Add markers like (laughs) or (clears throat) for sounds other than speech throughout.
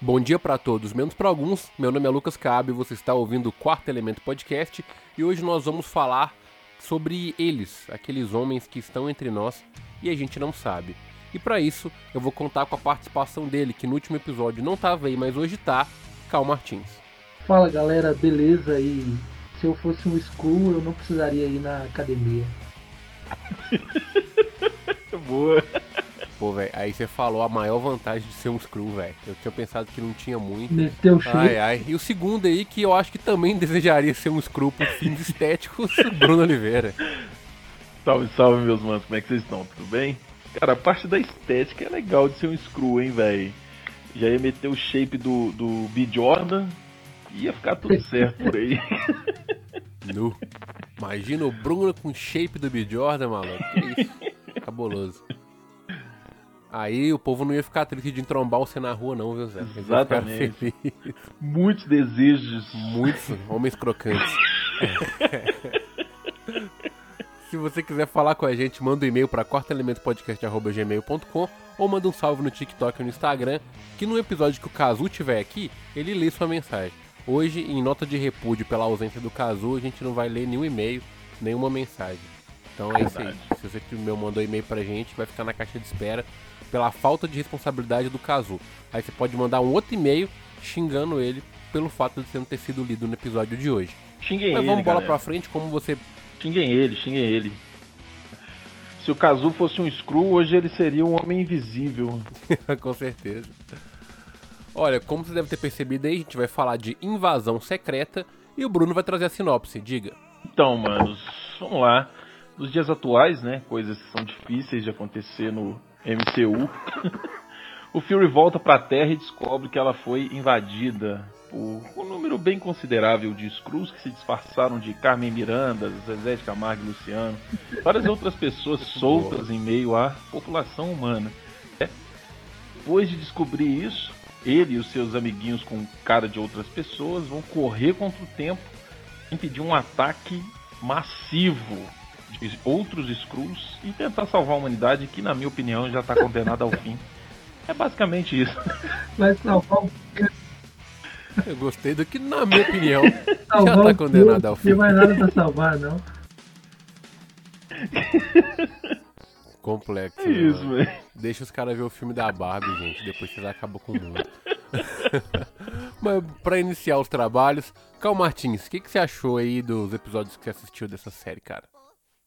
Bom dia para todos, menos para alguns. Meu nome é Lucas Cabe, você está ouvindo o Quarto Elemento Podcast e hoje nós vamos falar sobre eles, aqueles homens que estão entre nós e a gente não sabe. E para isso, eu vou contar com a participação dele, que no último episódio não estava aí, mas hoje tá, Cal Martins. Fala galera, beleza? E se eu fosse um Screw, eu não precisaria ir na academia. (laughs) Boa. Pô, velho, aí você falou a maior vantagem de ser um Screw, velho. Eu tinha pensado que não tinha muito. Meteu. Ai, ai. E o segundo aí, que eu acho que também (laughs) desejaria ser um Screw por fins estéticos, Bruno Oliveira. Salve, salve, meus manos. Como é que vocês estão? Tudo bem? Cara, a parte da estética é legal de ser um Screw, hein, velho. Já ia meter o shape do, do B. Jordan, ia ficar tudo (laughs) certo por aí. Nu. Imagina o Bruno com shape do B. Jordan, maluco. Que isso? Cabuloso. Aí o povo não ia ficar triste de entrombar você na rua, não, viu, Zé? Eles Exatamente. Muitos desejos. Muitos homens crocantes. (laughs) Se você quiser falar com a gente, manda um e-mail para quartoelementopodcast.gmail.com ou manda um salve no TikTok e no Instagram, que no episódio que o Kazu tiver aqui, ele lê sua mensagem. Hoje, em nota de repúdio pela ausência do Kazu, a gente não vai ler nenhum e-mail, nenhuma mensagem. Então é isso aí. Se você que meu mandou e-mail pra gente, vai ficar na caixa de espera pela falta de responsabilidade do Kazu. Aí você pode mandar um outro e-mail xingando ele pelo fato de você não ter sido lido no episódio de hoje. Xinguem Mas ele, vamos bola galera. pra frente, como você Xinguem ele, xinguem ele. Se o Kazu fosse um Screw, hoje ele seria um homem invisível. (laughs) Com certeza. Olha, como você deve ter percebido aí, a gente vai falar de invasão secreta e o Bruno vai trazer a sinopse. Diga. Então, manos, vamos lá. Nos dias atuais, né, coisas que são difíceis de acontecer no MCU, (laughs) o Fury volta pra Terra e descobre que ela foi invadida por um número bem considerável de Skrulls que se disfarçaram de Carmen Miranda, Zezé de Camargo e Luciano, várias outras pessoas soltas em meio à população humana. É. Depois de descobrir isso, ele e os seus amiguinhos com cara de outras pessoas vão correr contra o tempo impedir um ataque massivo de outros Skrulls e tentar salvar a humanidade, que na minha opinião já está condenada ao fim. É basicamente isso. Vai salvar o Eu gostei do que, na minha opinião, já tá o condenado ao Não fim. tem mais nada pra salvar, não. Complexo. É isso, mano? velho. Deixa os caras ver o filme da Barbie, gente. Depois vocês acabam com o mundo. (laughs) Mas pra iniciar os trabalhos, Cal Martins, o que, que você achou aí dos episódios que você assistiu dessa série, cara?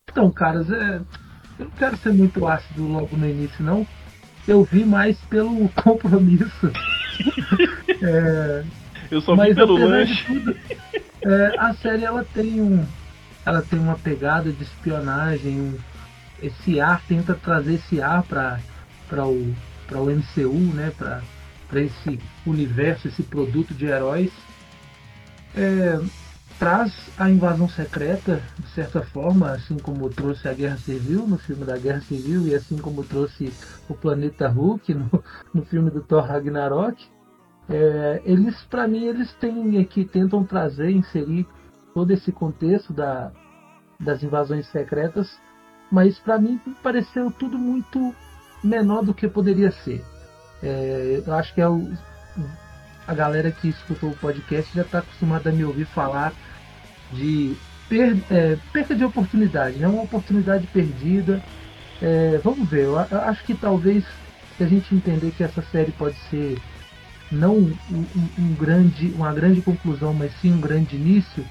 Então, caras, é... eu não quero ser muito ácido logo no início, não. Eu vi mais pelo (laughs) compromisso. (laughs) É, Eu só vi Mas pelo lanche. tudo, é, a série ela tem um, ela tem uma pegada de espionagem, um- esse ar tenta trazer esse ar para para o para o MCU, né, para para esse universo, esse produto de heróis. É, traz a invasão secreta de certa forma, assim como trouxe a Guerra Civil no filme da Guerra Civil e assim como trouxe o Planeta Hulk no, (laughs) no filme do Thor Ragnarok. É, eles, para mim, eles têm aqui tentam trazer, inserir todo esse contexto da, das invasões secretas, mas para mim pareceu tudo muito menor do que poderia ser. É, eu acho que é o, a galera que escutou o podcast já está acostumada a me ouvir falar de per, é, de oportunidade, né? uma oportunidade perdida. É, vamos ver, eu, acho que talvez se a gente entender que essa série pode ser não um, um- um grande, uma grande conclusão, mas sim um grande início,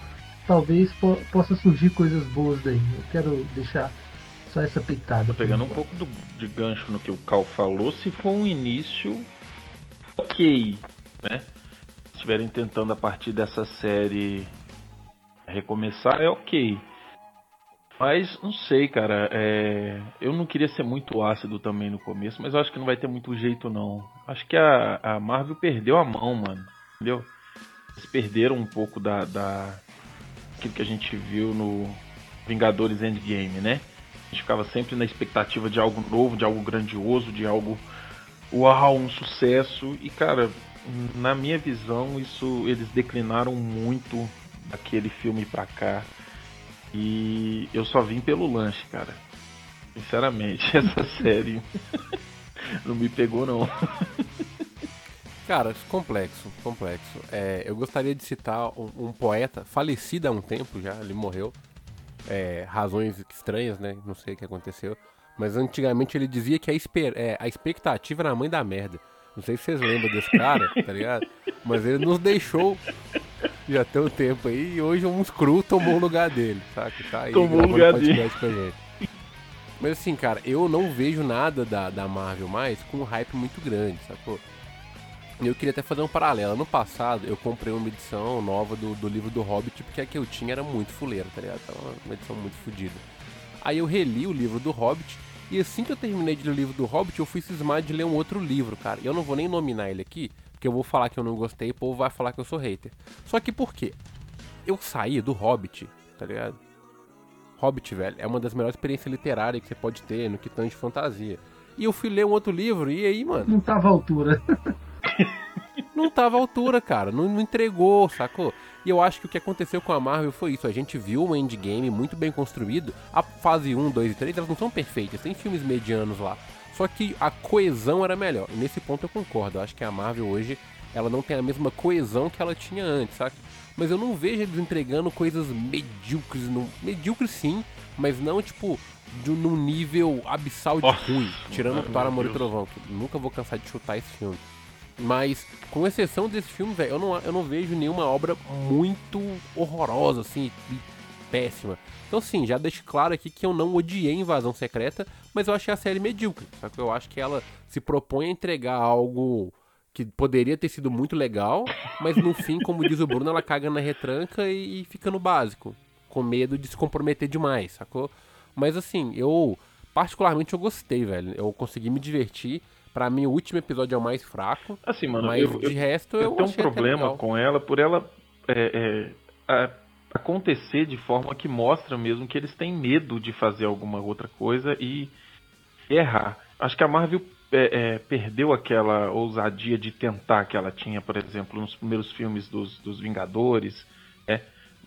talvez po- possa surgir coisas boas daí. Eu quero deixar só essa pitada. Tô pegando um pouco do, de gancho no que o Cal falou, se for um início ok, né? Estiverem tentando a partir dessa série recomeçar, é ok. Mas não sei, cara. é, Eu não queria ser muito ácido também no começo, mas eu acho que não vai ter muito jeito não. Acho que a, a Marvel perdeu a mão, mano. Entendeu? Eles perderam um pouco da, da aquilo que a gente viu no Vingadores Endgame, né? A gente ficava sempre na expectativa de algo novo, de algo grandioso, de algo uau, um sucesso. E cara, na minha visão, isso eles declinaram muito daquele filme pra cá. E eu só vim pelo lanche, cara. Sinceramente, (laughs) essa série não me pegou não. Cara, complexo, complexo. É, eu gostaria de citar um, um, poeta falecido há um tempo já, ele morreu. É, razões estranhas, né? Não sei o que aconteceu. Mas antigamente ele dizia que a, é, a expectativa era a mãe da merda. Não sei se vocês lembram desse cara, tá ligado? Mas ele nos deixou já tem um tempo aí e hoje um Screw tomou o lugar dele, saca? Tá aí, tomou o lugar dele. Mas assim, cara, eu não vejo nada da, da Marvel mais com um hype muito grande, sacou? Eu queria até fazer um paralelo. No passado, eu comprei uma edição nova do, do livro do Hobbit, porque a que eu tinha era muito fuleira, tá ligado? Tava uma edição muito fodida. Aí eu reli o livro do Hobbit, e assim que eu terminei de ler o livro do Hobbit, eu fui cismar de ler um outro livro, cara. E eu não vou nem nominar ele aqui, porque eu vou falar que eu não gostei e o povo vai falar que eu sou hater. Só que por quê? Eu saí do Hobbit, tá ligado? Hobbit, velho, é uma das melhores experiências literárias que você pode ter no que tange fantasia. E eu fui ler um outro livro, e aí, mano? Não tava à altura. (laughs) não tava à altura, cara. Não, não, entregou, sacou? E eu acho que o que aconteceu com a Marvel foi isso. A gente viu um endgame muito bem construído. A fase 1, 2 e 3, elas não são perfeitas. Tem filmes medianos lá. Só que a coesão era melhor. E nesse ponto eu concordo. Eu acho que a Marvel hoje, ela não tem a mesma coesão que ela tinha antes, saca? Mas eu não vejo eles entregando coisas medíocres. No... Medíocres sim, mas não tipo de num nível abissal de oh, ruim. Tirando para Amor e Trovão, que nunca vou cansar de chutar esse filme. Mas, com exceção desse filme, velho, eu não, eu não vejo nenhuma obra muito horrorosa, assim, péssima. Então, sim, já deixo claro aqui que eu não odiei Invasão Secreta, mas eu achei a série medíocre. Só que eu acho que ela se propõe a entregar algo que poderia ter sido muito legal, mas no fim, como diz o Bruno, ela caga na retranca e, e fica no básico, com medo de se comprometer demais, sacou? Mas assim, eu particularmente eu gostei, velho. Eu consegui me divertir. Pra mim, o último episódio é o mais fraco. Assim, mano, mas eu, de eu, resto eu, eu tenho um problema com ela por ela é, é, acontecer de forma que mostra mesmo que eles têm medo de fazer alguma outra coisa e errar. Acho que a Marvel é, é, perdeu aquela ousadia de tentar que ela tinha, por exemplo, nos primeiros filmes dos, dos Vingadores, né?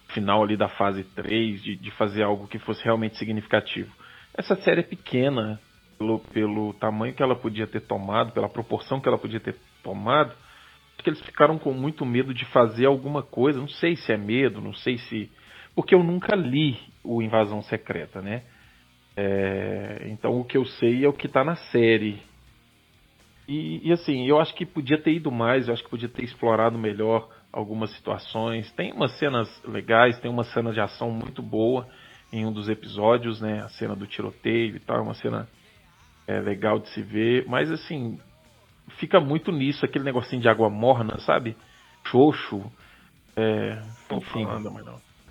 final ali da fase 3, de, de fazer algo que fosse realmente significativo. Essa série é pequena, pelo, pelo tamanho que ela podia ter tomado, pela proporção que ela podia ter tomado, que eles ficaram com muito medo de fazer alguma coisa. Não sei se é medo, não sei se. Porque eu nunca li o Invasão Secreta, né? É... então o que eu sei é o que está na série. E, e, assim, eu acho que podia ter ido mais, eu acho que podia ter explorado melhor algumas situações. Tem umas cenas legais, tem uma cena de ação muito boa em um dos episódios, né? A cena do tiroteio e tal, é uma cena é, legal de se ver, mas assim, fica muito nisso, aquele negocinho de água morna, sabe? Xoxo. É, enfim.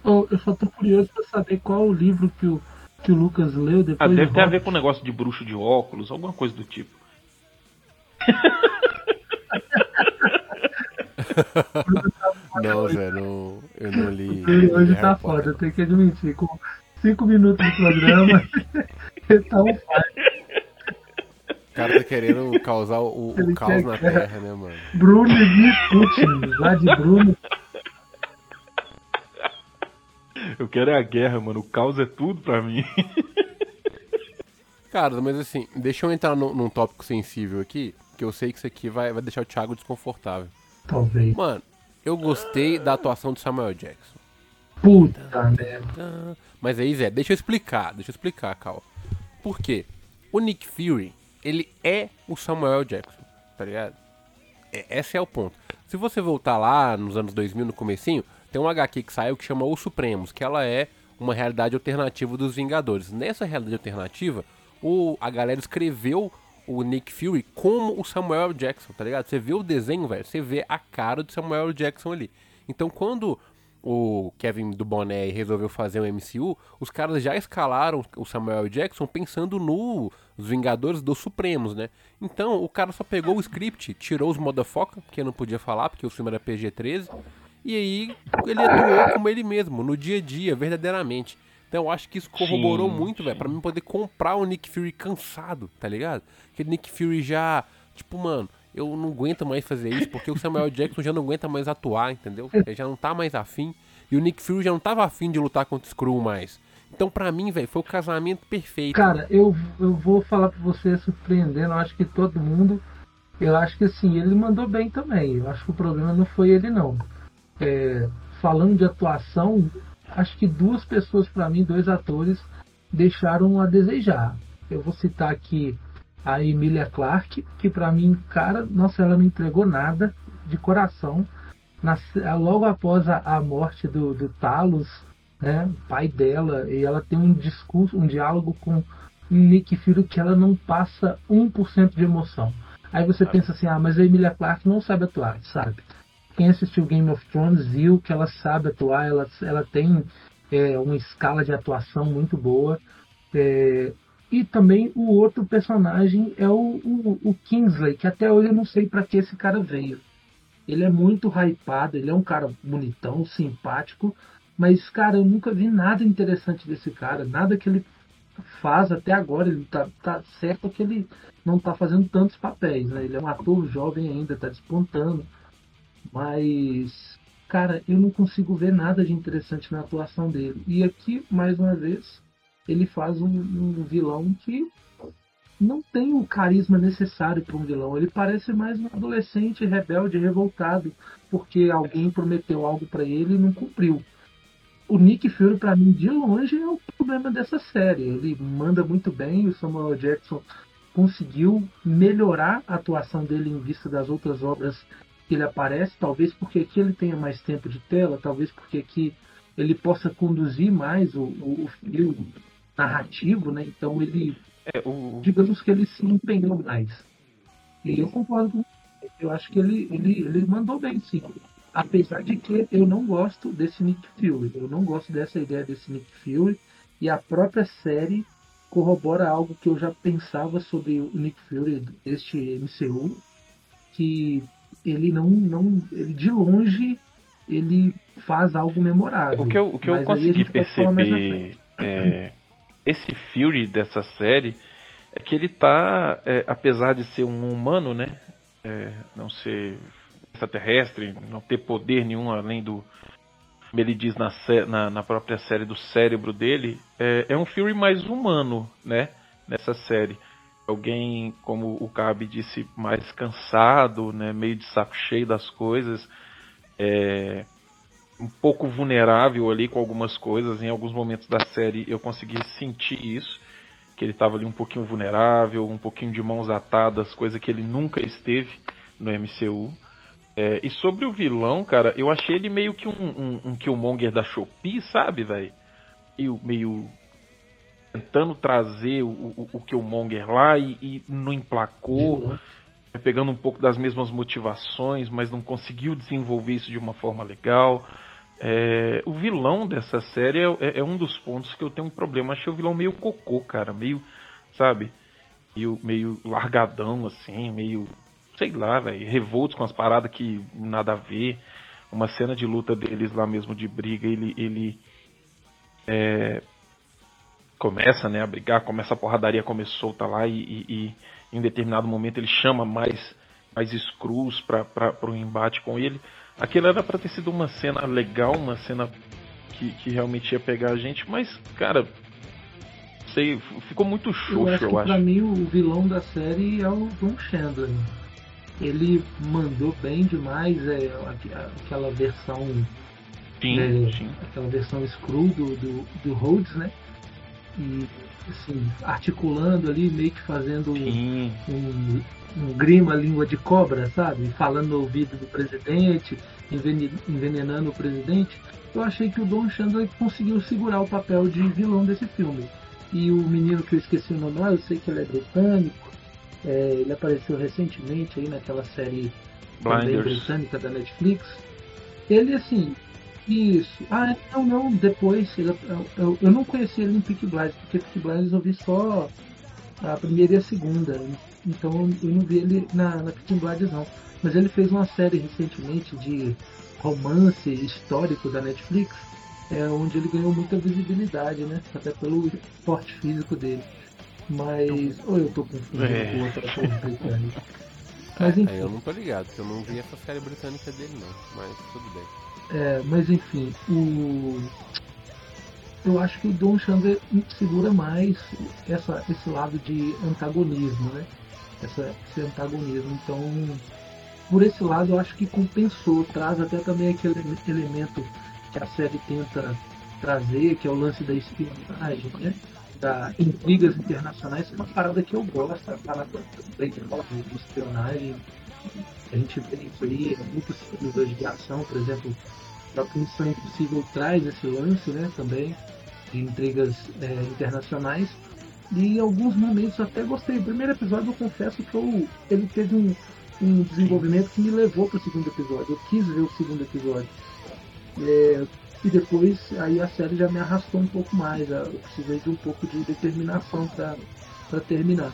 Oh, eu só tô curioso pra saber qual o livro que o, que o Lucas leu depois. Ah, deve ter a ver com o negócio de bruxo de óculos, alguma coisa do tipo. (laughs) não, não, eu não li. Hoje tá foda, eu tenho que admitir. Com cinco minutos de programa, (laughs) ele tá um o cara tá querendo causar o, o caos na Terra, né, mano? Bruno e Putin, lá de Bruno. Eu quero é a guerra, mano. O caos é tudo pra mim. Cara, mas assim, deixa eu entrar num, num tópico sensível aqui, que eu sei que isso aqui vai, vai deixar o Thiago desconfortável. Talvez. Mano, eu gostei da atuação do Samuel Jackson. Puta merda. Mas aí, Zé, deixa eu explicar, deixa eu explicar, Cal. Por quê? O Nick Fury, ele é o Samuel Jackson, tá ligado? É, esse é o ponto. Se você voltar lá nos anos 2000, no comecinho, tem um HQ que saiu que chama Os Supremos, que ela é uma realidade alternativa dos Vingadores. Nessa realidade alternativa, o, a galera escreveu o Nick Fury como o Samuel Jackson, tá ligado? Você vê o desenho, velho, você vê a cara do Samuel Jackson ali. Então, quando o Kevin do Boné resolveu fazer um MCU, os caras já escalaram o Samuel Jackson pensando nos Vingadores dos Supremos, né? Então o cara só pegou o script, tirou os motherfucker, que não podia falar porque o filme era PG-13, e aí ele atuou como ele mesmo, no dia a dia, verdadeiramente. Então eu acho que isso corroborou sim, muito, velho, pra mim poder comprar o Nick Fury cansado, tá ligado? Aquele Nick Fury já, tipo, mano, eu não aguento mais fazer isso, porque o Samuel Jackson já não aguenta mais atuar, entendeu? Ele já não tá mais afim. E o Nick Fury já não tava afim de lutar contra o Skrull mais. Então, pra mim, velho, foi o casamento perfeito. Cara, eu, eu vou falar pra você surpreendendo, eu acho que todo mundo Eu acho que assim, ele mandou bem também. Eu acho que o problema não foi ele não. É, falando de atuação, acho que duas pessoas para mim, dois atores, deixaram a desejar. Eu vou citar aqui a Emilia Clarke, que para mim, cara, nossa, ela não entregou nada de coração. Na, logo após a, a morte do, do Talos, né, pai dela, e ela tem um discurso, um diálogo com Nick Fury que ela não passa 1% de emoção. Aí você pensa assim, ah, mas a Emilia Clarke não sabe atuar, sabe? Quem assistiu Game of Thrones viu que ela sabe atuar, ela, ela tem é, uma escala de atuação muito boa. É, e também o outro personagem é o, o, o, Kingsley, que até hoje eu não sei para que esse cara veio. Ele é muito hypado, ele é um cara bonitão, simpático, mas, cara, eu nunca vi nada interessante desse cara, nada que ele faz até agora. Ele tá, tá certo que ele não tá fazendo tantos papéis, né? Ele é um ator jovem ainda, tá despontando. Mas, cara, eu não consigo ver nada de interessante na atuação dele. E aqui, mais uma vez, ele faz um, um vilão que não tem o carisma necessário para um vilão. Ele parece mais um adolescente rebelde, revoltado, porque alguém prometeu algo para ele e não cumpriu o Nick Fury, para mim, de longe, é o problema dessa série. Ele manda muito bem, o Samuel Jackson conseguiu melhorar a atuação dele em vista das outras obras que ele aparece, talvez porque aqui ele tenha mais tempo de tela, talvez porque aqui ele possa conduzir mais o, o, o fio narrativo, né? Então ele, é, o... digamos que ele se empenhou mais. E eu concordo, eu acho que ele, ele, ele mandou bem, sim. Apesar de que eu não gosto desse Nick Fury. Eu não gosto dessa ideia desse Nick Fury. E a própria série corrobora algo que eu já pensava sobre o Nick Fury deste MCU. Que ele não. não ele de longe ele faz algo memorável. O que eu, o que eu consegui perceber é, (clears throat) esse Fury dessa série é que ele tá, é, apesar de ser um humano, né? É, não ser extraterrestre, não ter poder nenhum além do. Como ele diz na, na, na própria série do cérebro dele, é, é, um Fury mais humano, né? Nessa série. Alguém, como o Cabe disse, mais cansado, né? Meio de saco cheio das coisas. É, um pouco vulnerável ali com algumas coisas. Em alguns momentos da série eu consegui sentir isso. Que ele estava ali um pouquinho vulnerável, um pouquinho de mãos atadas, coisa que ele nunca esteve no MCU. É, e sobre o vilão, cara, eu achei ele meio que um, um, um Killmonger da Shopee, sabe, velho? Meio, tentando trazer o, o, o Killmonger lá e, e não emplacou, uhum. Pegando um pouco das mesmas motivações, mas não conseguiu desenvolver isso de uma forma legal. É, o vilão dessa série é, é, é, um dos pontos que eu tenho um problema. Achei o vilão meio cocô, cara, meio, sabe? Meio, meio largadão, assim, meio sei lá, velho, revoltos com as paradas que nada a ver. Uma cena de luta deles lá mesmo de briga, ele, ele é, começa né, a brigar, começa a porradaria começou tá lá e, e, e, em determinado momento ele chama mais, mais Screws para o um embate com ele. Aquilo era para ter sido uma cena legal, uma cena que, que realmente ia pegar a gente, mas, cara, sei, ficou muito xoxo, eu acho. eu acho. Pra mim, o vilão da série é o Don Chandler ele mandou bem demais é, aquela versão sim, é, sim. aquela versão screw do, do, do Rhodes, né? E assim, articulando ali, meio que fazendo um, um, um grima língua de cobra, sabe? Falando no ouvido do presidente, envenenando o presidente. Eu achei que o Don Chandler conseguiu segurar o papel de vilão desse filme. E o menino que eu esqueci o nome lá, eu sei que ele é britânico, é, ele apareceu recentemente aí naquela série também britânica da Netflix. Ele assim, isso. Ah, não, não, depois. Eu, eu, eu não conheci ele em Peak Blinders, porque Peak Blinders eu vi só a primeira e a segunda. Então eu não vi ele na, na Peak Blinders não. Mas ele fez uma série recentemente de romance histórico da Netflix, é, onde ele ganhou muita visibilidade, né? Até pelo porte físico dele. Mas. Ou eu tô confundindo é. com outra coisa (laughs) britânica. Mas enfim. É, eu não tô ligado, porque eu não vi essa série britânica dele não, mas tudo bem. É, mas enfim, o. Eu acho que o Don Chandler segura mais essa, esse lado de antagonismo, né? essa, esse antagonismo. Então, por esse lado, eu acho que compensou, traz até também aquele elemento que a série tenta trazer, que é o lance da espionagem, né? da intrigas internacionais, é uma parada que eu gosto, a parada de espionagem. A gente vê isso aí, muitos filmes de ação, por exemplo, a Missão Impossível traz esse lance né, também, de intrigas é, internacionais. E em alguns momentos até gostei. O primeiro episódio eu confesso que eu, ele teve um, um desenvolvimento que me levou para o segundo episódio. Eu quis ver o segundo episódio. É, e depois aí a série já me arrastou um pouco mais. Eu precisei de um pouco de determinação para terminar.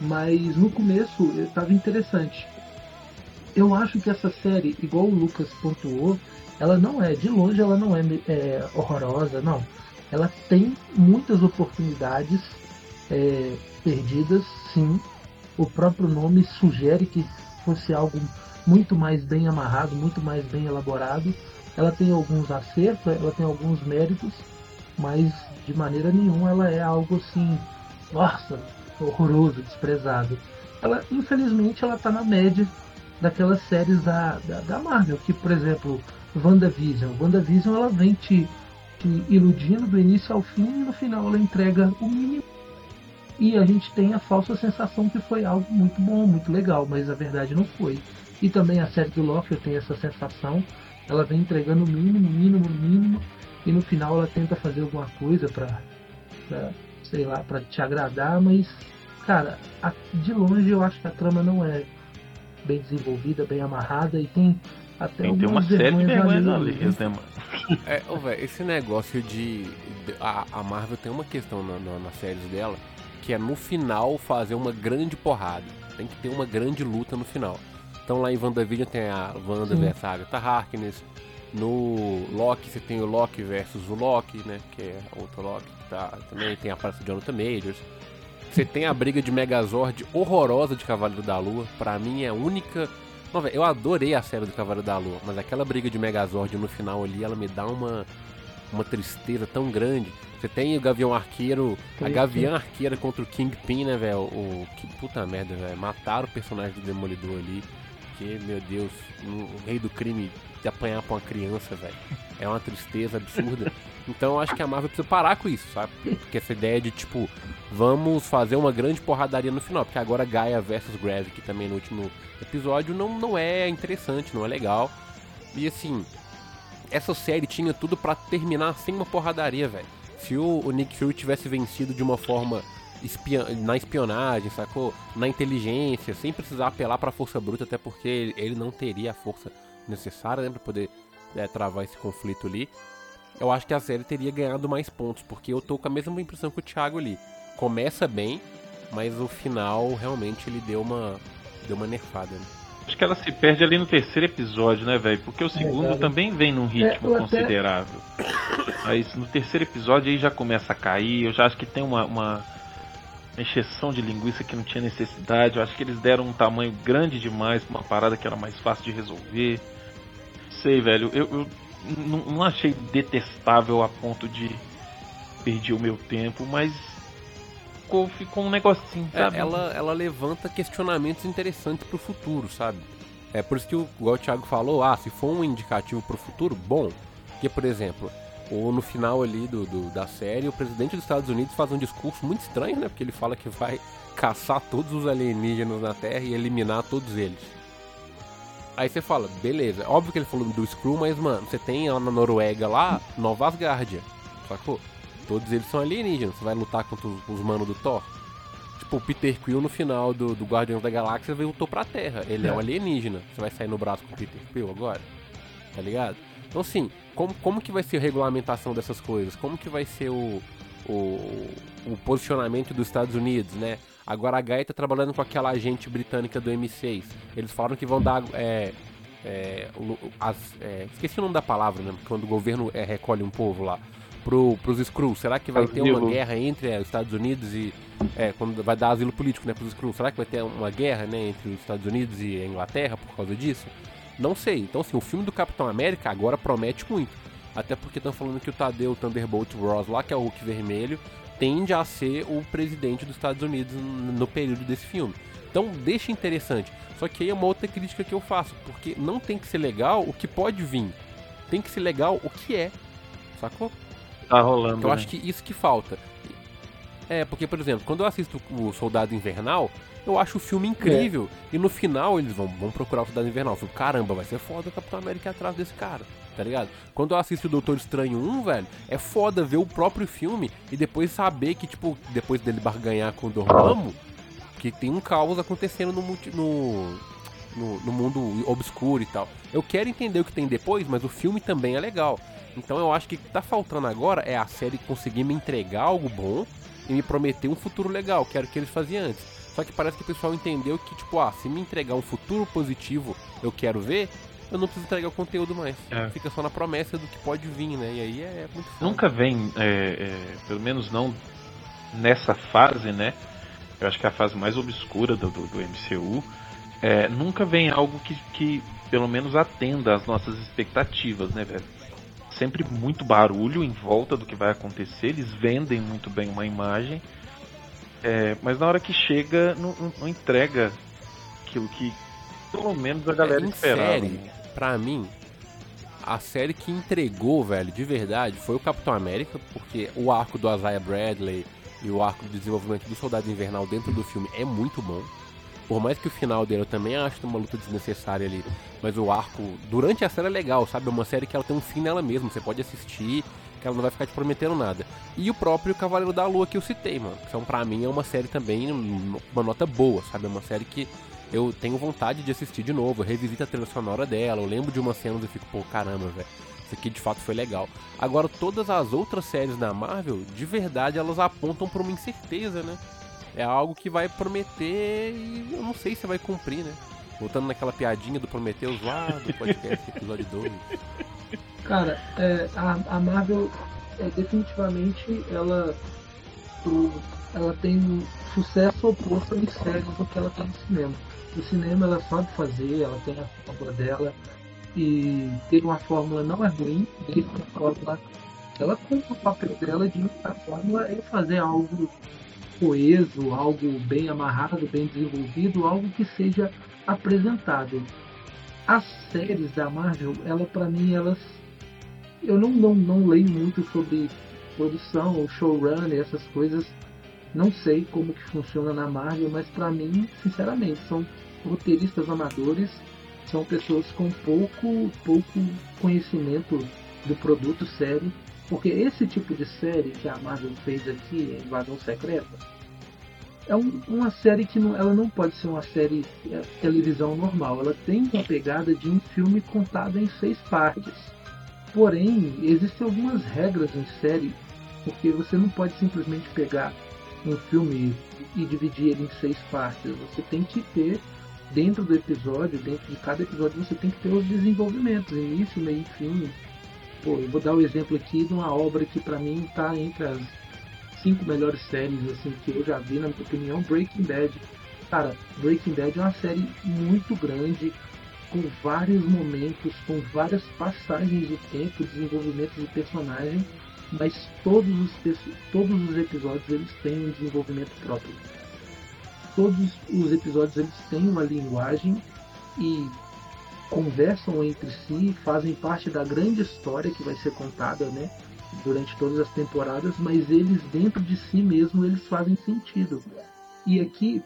Mas no começo estava interessante. Eu acho que essa série, igual o Lucas pontuou, ela não é, de longe ela não é, é horrorosa, não. Ela tem muitas oportunidades é, perdidas, sim. O próprio nome sugere que fosse algo muito mais bem amarrado, muito mais bem elaborado. Ela tem alguns acertos, ela tem alguns méritos, mas de maneira nenhuma ela é algo assim, nossa, horroroso, desprezado. Ela, infelizmente, ela está na média daquelas séries da, da, da, Marvel, que, por exemplo, WandaVision. WandaVision ela vem te, te iludindo do início ao fim e no final ela entrega o mínimo e a gente tem a falsa sensação que foi algo muito bom, muito legal, mas a verdade não foi. E também a série do Loki tem essa sensação, ela vem entregando o mínimo, mínimo, mínimo, e no final ela tenta fazer alguma coisa para, sei lá, para te agradar, mas cara, de longe eu acho que a trama não é bem desenvolvida, bem amarrada e tem até tem, tem uma série de vergonhas ali, né, mano? (laughs) É, oh, véio, esse negócio de. A, a Marvel tem uma questão na, na, nas séries dela que é no final fazer uma grande porrada. Tem que ter uma grande luta no final. Então lá em WandaVision tem a Wanda versus a Agatha Harkness. No Loki você tem o Loki versus o Loki, né? Que é outro Loki. Tá, também tem a parte de Jonathan Majors. Você tem a briga de Megazord horrorosa de Cavaleiro da Lua. Pra mim é a única. Não, véio, eu adorei a série do Cavaleiro da Lua, mas aquela briga de Megazord no final ali, ela me dá uma, uma tristeza tão grande. Você tem o Gavião Arqueiro, a Gavião Arqueira contra o Kingpin, né, velho? O, que puta merda, velho. Mataram o personagem do Demolidor ali. Que, meu Deus, o rei do crime de apanhar pra uma criança, velho. É uma tristeza absurda. Então eu acho que a Marvel precisa parar com isso, sabe? Porque essa ideia de, tipo, vamos fazer uma grande porradaria no final. Porque agora Gaia versus Gravik também no último episódio não, não é interessante, não é legal. E assim, essa série tinha tudo para terminar sem uma porradaria, velho se o, o Nick Fury tivesse vencido de uma forma espion na espionagem, sacou? Na inteligência, sem precisar apelar pra força bruta, até porque ele, ele não teria a força necessária né, pra poder é, travar esse conflito ali. Eu acho que a série teria ganhado mais pontos, porque eu tô com a mesma impressão que o Thiago ali. Começa bem, mas o final realmente ele deu uma, deu uma nerfada. Né? Acho que ela se perde ali no terceiro episódio, né, velho? Porque o segundo é, também vem num ritmo é, considerável. Até... Aí no terceiro episódio aí já começa a cair. Eu já acho que tem uma, uma encheção de linguiça que não tinha necessidade. Eu acho que eles deram um tamanho grande demais pra uma parada que era mais fácil de resolver. Sei, velho. Eu, eu não, achei detestável a ponto de perder o meu tempo, mas ficou, ficou um negocinho, é, sabe? É, ela, ela levanta questionamentos interessantes pro futuro, sabe? É por isso que, o, igual o Thiago falou, ah, se for um indicativo pro futuro, bom. Porque, por exemplo, ou no final ali do, do, da série, o presidente dos Estados Unidos faz um discurso muito estranho, né? Porque ele fala que vai (laughs) caçar todos os alienígenas na Terra e eliminar todos eles. Aí você fala, beleza, óbvio que ele falou do Screw, mas mano, você tem lá na Noruega lá, Nova Asgardia, sacou? Todos eles são alienígenas. Você vai lutar contra os, os manos do Thor. Tipo, o Peter Quill no final do, do Guardiões da Galáxia voltou pra Terra. Ele é. é um alienígena. Você vai sair no braço com o Peter Quill agora? Tá ligado? Então, assim, como, como que vai ser a regulamentação dessas coisas? Como que vai ser o, o, o posicionamento dos Estados Unidos, né? Agora a Gaia tá trabalhando com aquela agente britânica do M6. Eles falaram que vão dar. É, é, as, é, esqueci o nome da palavra, né? Quando o governo é, recolhe um povo lá pro, pros Skrulls? Será que vai ter uma guerra entre é, os Estados Unidos e. É, quando vai dar asilo político né, pros Skrulls? Será que vai ter uma guerra né, entre os Estados Unidos e a Inglaterra por causa disso? Não sei. Então, assim, o filme do Capitão América agora promete muito. Até porque estão falando que o Tadeu Thunderbolt Ross, lá que é o Hulk vermelho, tende a ser o presidente dos Estados Unidos no período desse filme. Então deixa interessante. Só que aí é uma outra crítica que eu faço, porque não tem que ser legal o que pode vir. Tem que ser legal o que é. Sacou? Tá rolando. Então, eu né? acho que isso que falta. É, porque, por exemplo, quando eu assisto o Soldado Invernal, eu acho o filme incrível. E no final eles vão, vão procurar o Soldado Invernal. Eu falo, caramba, vai ser foda o Capitão América atrás desse cara, tá ligado? Quando eu assisto o Doutor Estranho 1, velho, é foda ver o próprio filme e depois saber que, tipo, depois dele barganhar com o Dormammu, que tem um caos acontecendo no, no, no, no mundo obscuro e tal. Eu quero entender o que tem depois, mas o filme também é legal. Então eu acho que o que tá faltando agora é a série conseguir me entregar algo bom e me prometer um futuro legal, que era o que eles faziam antes. Só que parece que o pessoal entendeu que, tipo, ah, se me entregar um futuro positivo eu quero ver, eu não preciso entregar o conteúdo mais. É. Fica só na promessa do que pode vir, né? E aí é muito foda. Nunca vem, é, é, pelo menos não nessa fase, né? Eu acho que é a fase mais obscura do, do, do MCU. é, nunca vem algo que, que pelo menos atenda às nossas expectativas, né, velho? Sempre muito barulho em volta do que vai acontecer. Eles vendem muito bem uma imagem, é, mas na hora que chega, não, não- entrega aquilo que pelo menos a galera É, esperava. série, né? pra mim, a série que entregou, velho, de verdade, foi o Capitão América, porque o arco do Isaiah Bradley e o arco de desenvolvimento do Soldado Invernal dentro do filme é muito bom. Por mais que o final dele eu também acho uma luta desnecessária ali, mas o arco durante a série é legal, sabe? É uma série que ela tem um fim nela mesma, você pode assistir, que ela não vai ficar te prometendo nada. E o próprio Cavaleiro da Lua que eu citei, mano. Então, pra mim, é uma série também, uma nota boa, sabe? É uma série que eu tenho vontade de assistir de novo, eu revisito a trilha sonora dela, eu lembro de umas cenas e fico, pô, caramba, velho. Isso aqui de fato foi legal. Agora, todas as outras séries da Marvel, de verdade, elas apontam pra uma incerteza, né? É algo que vai prometer e eu não sei se vai cumprir, né? Voltando naquela piadinha do Prometheus lá do podcast, episódio 2. (laughs) Cara, é, a, a Marvel é, definitivamente ela, ela tem sucesso oposto em séries do que ela tem no cinema. No cinema ela sabe fazer, ela tem a fórmula dela e ter uma fórmula não é ruim, desde que a fórmula ela cumpre o papel dela de a fórmula é fazer algo coeso, algo bem amarrado, bem desenvolvido, algo que seja apresentável. As séries da Marvel, ela para mim elas eu não, não, não leio muito sobre produção showrunner, essas coisas. Não sei como que funciona na Marvel, mas para mim, sinceramente, são roteiristas amadores, são pessoas com pouco, pouco conhecimento do produto série, porque esse tipo de série que a Marvel fez aqui, Invasão Secreta, é um- uma série que não, ela não pode ser uma série é, televisão normal. Ela tem uma pegada de um filme contado em seis partes. Porém, existem algumas regras em série, porque você não pode simplesmente pegar um filme e dividir ele em seis partes. Você tem que ter, dentro do episódio, dentro de cada episódio, você tem que ter os desenvolvimentos, início, meio e fim. Pô, eu vou dar o exemplo aqui de uma obra que pra mim está entre as cinco melhores séries assim que eu já vi, na minha opinião, Breaking Bad. Cara, Breaking Bad é uma série muito grande, com vários momentos, com várias passagens de tempo, desenvolvimento de personagem, mas todos os, todos os episódios eles têm um desenvolvimento próprio. Todos os episódios eles têm uma linguagem e conversam entre si, fazem parte da grande história que vai ser contada, né? Durante todas as temporadas, mas eles dentro de si mesmo eles fazem sentido. E aqui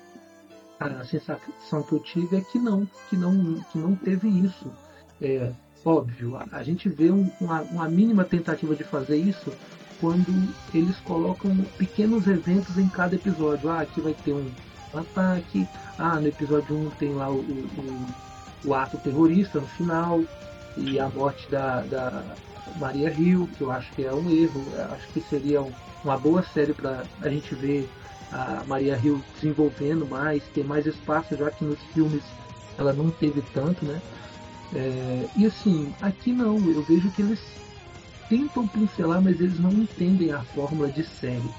a sensação que eu tive é que não, que não, que não teve isso. É óbvio, a, a gente vê um- uma, uma mínima tentativa de fazer isso quando eles colocam pequenos eventos em cada episódio. Ah, aqui vai ter um ataque. Ah, no episódio 1 tem lá o, o, o- ato terrorista no final e a morte da, da Maria Hill, que eu acho que é um erro. Acho que seria um- uma boa série para a gente ver a Maria Hill desenvolvendo mais, ter mais espaço, já que nos filmes ela não teve tanto, né? É, e assim, aqui não, eu vejo que eles tentam pincelar, mas eles não entendem a fórmula de série.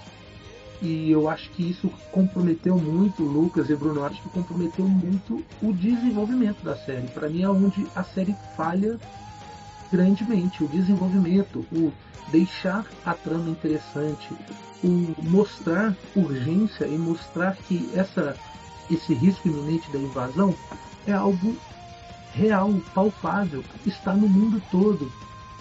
E eu acho que isso comprometeu muito, Lucas e Bruno, acho que comprometeu muito o desenvolvimento da série. Para mim é onde a série falha grandemente, o desenvolvimento, o deixar a trama interessante, o mostrar urgência e mostrar que essa esse risco iminente da invasão é algo real, palpável, está no mundo todo.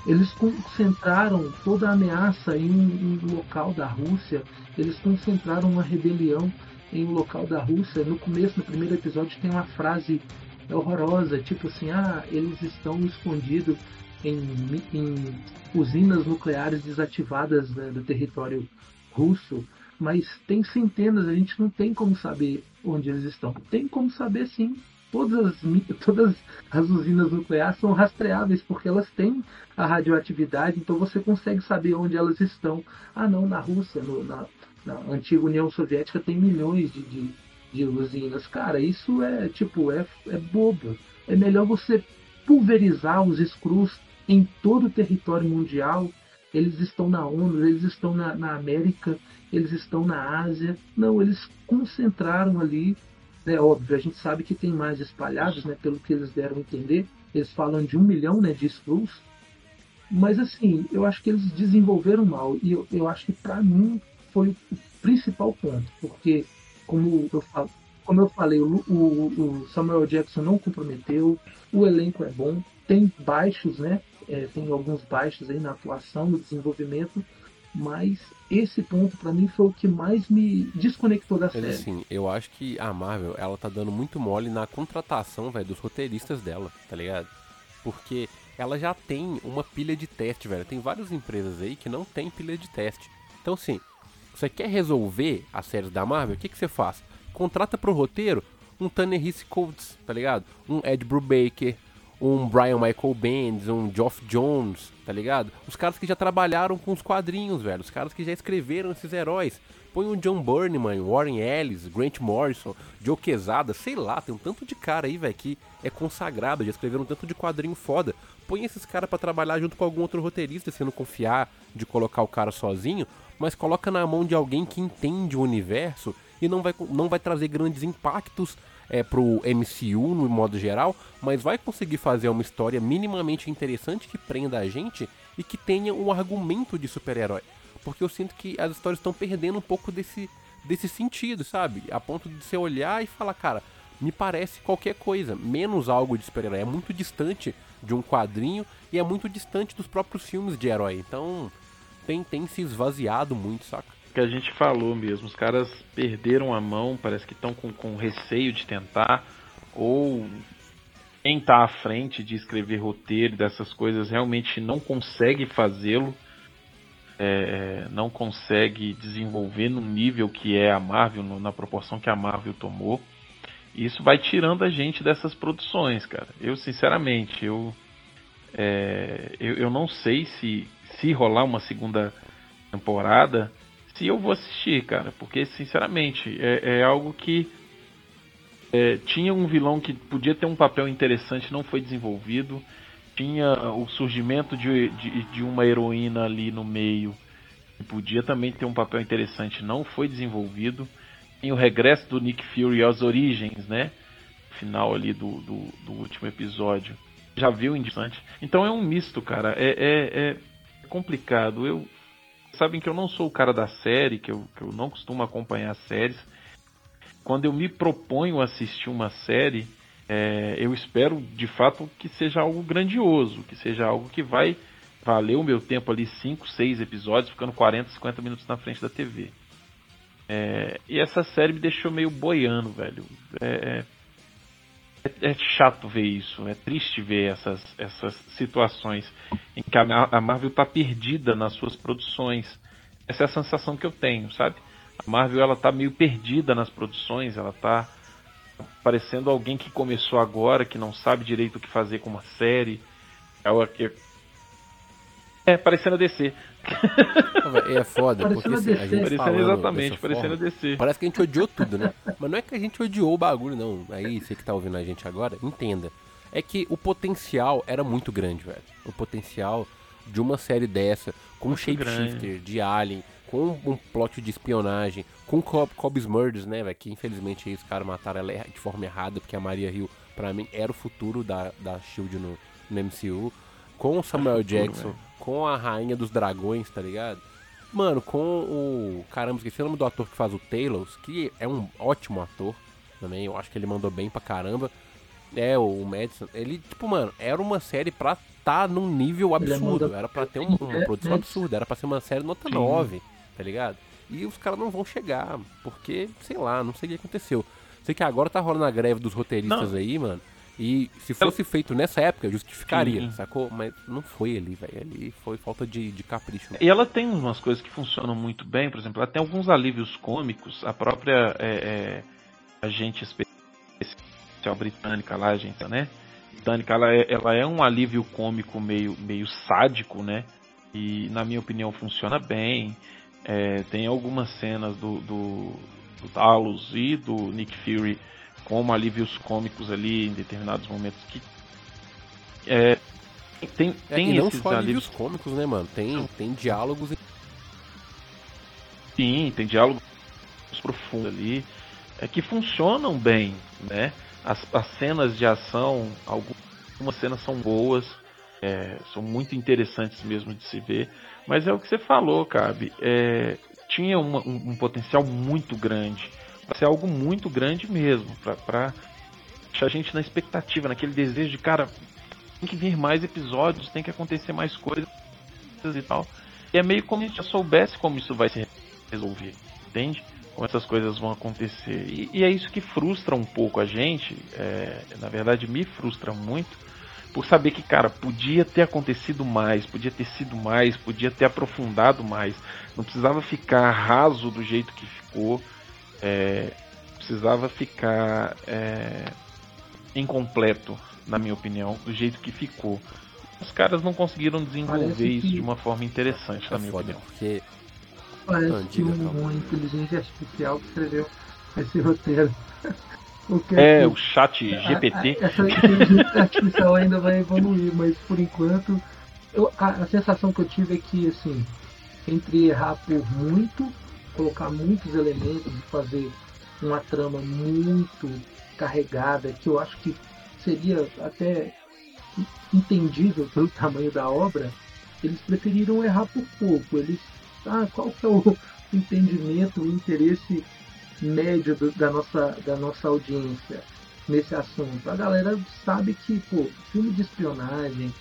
Eles concentraram toda a ameaça em um local da Rússia, eles concentraram uma rebelião em um local da Rússia. No começo, no primeiro episódio, tem uma frase horrorosa, tipo assim, ah, eles estão escondidos em, em usinas nucleares desativadas né, do território russo, mas tem centenas, a gente não tem como saber onde eles estão. Tem como saber sim. Todas as, (laughs) todas as usinas nucleares são rastreáveis porque elas têm a radioatividade, então você consegue saber onde elas estão. Ah, não, na Rússia, no, na, na antiga União Soviética tem milhões de, de, de usinas. Cara, isso é tipo, é, é bobo. É melhor você pulverizar os screws em todo o território mundial. Eles estão na ONU, eles estão na, na América, eles estão na Ásia. Não, eles concentraram ali. É óbvio, a gente sabe que tem mais espalhados, né, pelo que eles deram a entender. Eles falam de um milhão né, de screws. Mas assim, eu acho que eles desenvolveram mal. E eu, eu acho que para mim foi o principal ponto. Porque, como eu falo, como eu falei, o, o, o, Samuel Jackson não comprometeu, o elenco é bom, tem baixos, né? É, tem alguns baixos aí na atuação, no desenvolvimento, mas esse ponto para mim foi o que mais me desconectou da série. Assim, eu acho que a Marvel, ela tá dando muito mole na contratação, velho, dos roteiristas dela, tá ligado? Porque ela já tem uma pilha de teste, velho. Tem várias empresas aí que não tem pilha de teste. Então, assim, você quer resolver as séries da Marvel, o que, que você faz? Contrata pro roteiro um Tanner Coates, tá ligado? Um Ed Brubaker, um Brian Michael Bendis, um Geoff Jones, tá ligado? Os caras que já trabalharam com os quadrinhos, velho. Os caras que já escreveram esses heróis. Põe um John Burneyman, Warren Ellis, Grant Morrison, Joe Quesada, sei lá, tem um tanto de cara aí, velho, que é consagrado, já escreveram um tanto de quadrinho foda. Põe esses caras para trabalhar junto com algum outro roteirista, se não confiar de colocar o cara sozinho, mas coloca na mão de alguém que entende o universo e não vai, não vai trazer grandes impactos é, pro MCU no modo geral, mas vai conseguir fazer uma história minimamente interessante que prenda a gente e que tenha um argumento de super-herói. Porque eu sinto que as histórias estão perdendo um pouco desse, desse sentido, sabe? A ponto de você olhar e falar, cara, me parece qualquer coisa, menos algo de super-herói. É muito distante de um quadrinho e é muito distante dos próprios filmes de herói. Então tem, tem se esvaziado muito, saca? Que a gente falou mesmo. Os caras perderam a mão, parece que estão com, com receio de tentar, ou quem está à frente de escrever roteiro dessas coisas realmente não consegue fazê-lo, é, não consegue desenvolver no nível que é a Marvel, no, na proporção que a Marvel tomou. Isso vai tirando a gente dessas produções, cara. Eu, sinceramente, eu, é, eu, eu não sei se, se rolar uma segunda temporada, se eu vou assistir, cara, porque sinceramente é, é algo que é, tinha um vilão que podia ter um papel interessante, não foi desenvolvido. Tinha o surgimento de, de, de uma heroína ali no meio, que podia também ter um papel interessante, não foi desenvolvido. Tem o regresso do Nick Fury às origens, né? Final ali do, do, do último episódio. Já viu interessante. Então é um misto, cara. É, é, é complicado. Eu, sabem que eu não sou o cara da série, que eu, que eu não costumo acompanhar séries. Quando eu me proponho assistir uma série, é, eu espero de fato que seja algo grandioso, que seja algo que vai valer o meu tempo ali, 5, 6 episódios, ficando 40, 50 minutos na frente da TV. É, e essa série me deixou meio boiando, velho. É, é, é, chato ver isso, é triste ver essas, essas situações em que a, a Marvel está perdida nas suas produções. Essa é a sensação que eu tenho, sabe? A Marvel ela tá meio perdida nas produções, ela tá parecendo alguém que começou agora, que não sabe direito o que fazer com uma série. Ela, é, parecendo a DC. É foda, porque assim, a gente parecendo exatamente, parecendo a DC. Parece que a gente odiou tudo, né? (laughs) Mas não é que a gente odiou o bagulho, não. Aí, você que tá ouvindo a gente agora, entenda. É que o potencial era muito grande, velho. O potencial de uma série dessa, com um shapeshifter, de Alien, com um plot de espionagem, com Cob Cobb's Murders, né, velho? Que infelizmente aí os caras mataram ela de forma errada, porque a Maria Hill, pra mim, era o futuro da, da Shield no, no MCU. Com o Samuel Jackson com a Rainha dos Dragões, tá ligado? Mano, com o. Caramba, esqueci o nome do ator que faz o Talos, que é um ótimo ator. também. Eu acho que ele mandou bem pra caramba. É, o Madison, ele, tipo, mano, era uma série pra tá num nível absurdo. Era pra ter uma, uma produção absurda. Era pra ser uma série nota Sim. 9, tá ligado? E os caras não vão chegar, porque, sei lá, não sei o que aconteceu. Sei que agora tá rolando a greve dos roteiristas não. aí, mano. E se fosse feito nessa época, justificaria, Sim. sacou? Mas não foi ali, velho. Ali foi falta de, de capricho. E ela tem umas coisas que funcionam muito bem, por exemplo, ela tem alguns alívios cômicos. A própria é, é, agente especial britânica lá, a agência, né? Britânica, ela é, ela é um alívio cômico meio, meio sádico, né? E na minha opinião funciona bem. É, tem algumas cenas do, do, do Talos e do Nick Fury como alívios cômicos ali em determinados momentos que é, tem é, tem é, não esses só alívios, alívios cômicos, né, mano? Tem tem diálogos e... Sim, tem diálogos profundos ali é, que funcionam bem, né? As, as cenas de ação, algumas cenas são boas, é, são muito interessantes mesmo de se ver, mas é o que você falou, Cabe. É, tinha uma, um, um potencial muito grande ser algo muito grande mesmo, para deixar a gente na expectativa, naquele desejo de, cara, tem que vir mais episódios, tem que acontecer mais coisas e tal. E é meio como se a gente já soubesse como isso vai se resolver, entende? Como essas coisas vão acontecer. E, e é isso que frustra um pouco a gente, é, na verdade me frustra muito, por saber que, cara, podia ter acontecido mais, podia ter sido mais, podia ter aprofundado mais, não precisava ficar raso do jeito que ficou é, precisava ficar é, incompleto, na minha opinião, do jeito que ficou. Os caras não conseguiram desenvolver Parece isso que... de uma forma interessante, na minha foda, opinião. Porque... Parece ah, que uma inteligência artificial que escreveu esse roteiro. (laughs) é, é o chat GPT. A, a, essa inteligência (laughs) artificial ainda vai evoluir, mas por enquanto eu, a, a, sensação que eu tive é que assim, entre errar por muito colocar muitos elementos e fazer uma trama muito carregada, que eu acho que seria até entendível pelo tamanho da obra, eles preferiram errar por pouco. Eles, ah, qual que é o entendimento, o interesse médio do, da, nossa, da nossa audiência nesse assunto? A galera sabe que, pô, filme de espionagem,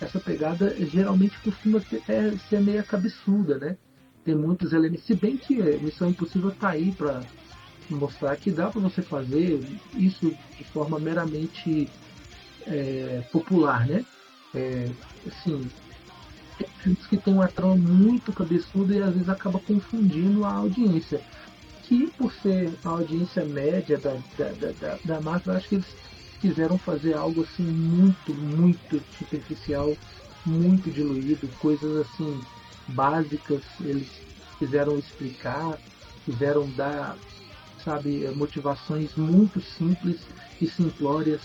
essa pegada geralmente costuma ter, é, ser meio cabeçuda, né? Tem muitos elementos. Se bem que Missão Impossível tá aí para mostrar que dá para você fazer isso de forma meramente é, popular, né? É, assim, tem filmes que tem uma trama muito cabeçuda e às vezes acaba confundindo a audiência. Que por ser a audiência média da, da, da, da Marvel, acho que eles quiseram fazer algo assim muito, muito superficial, muito diluído, coisas assim básicas, eles quiseram explicar, quiseram dar, sabe, motivações muito simples e simplórias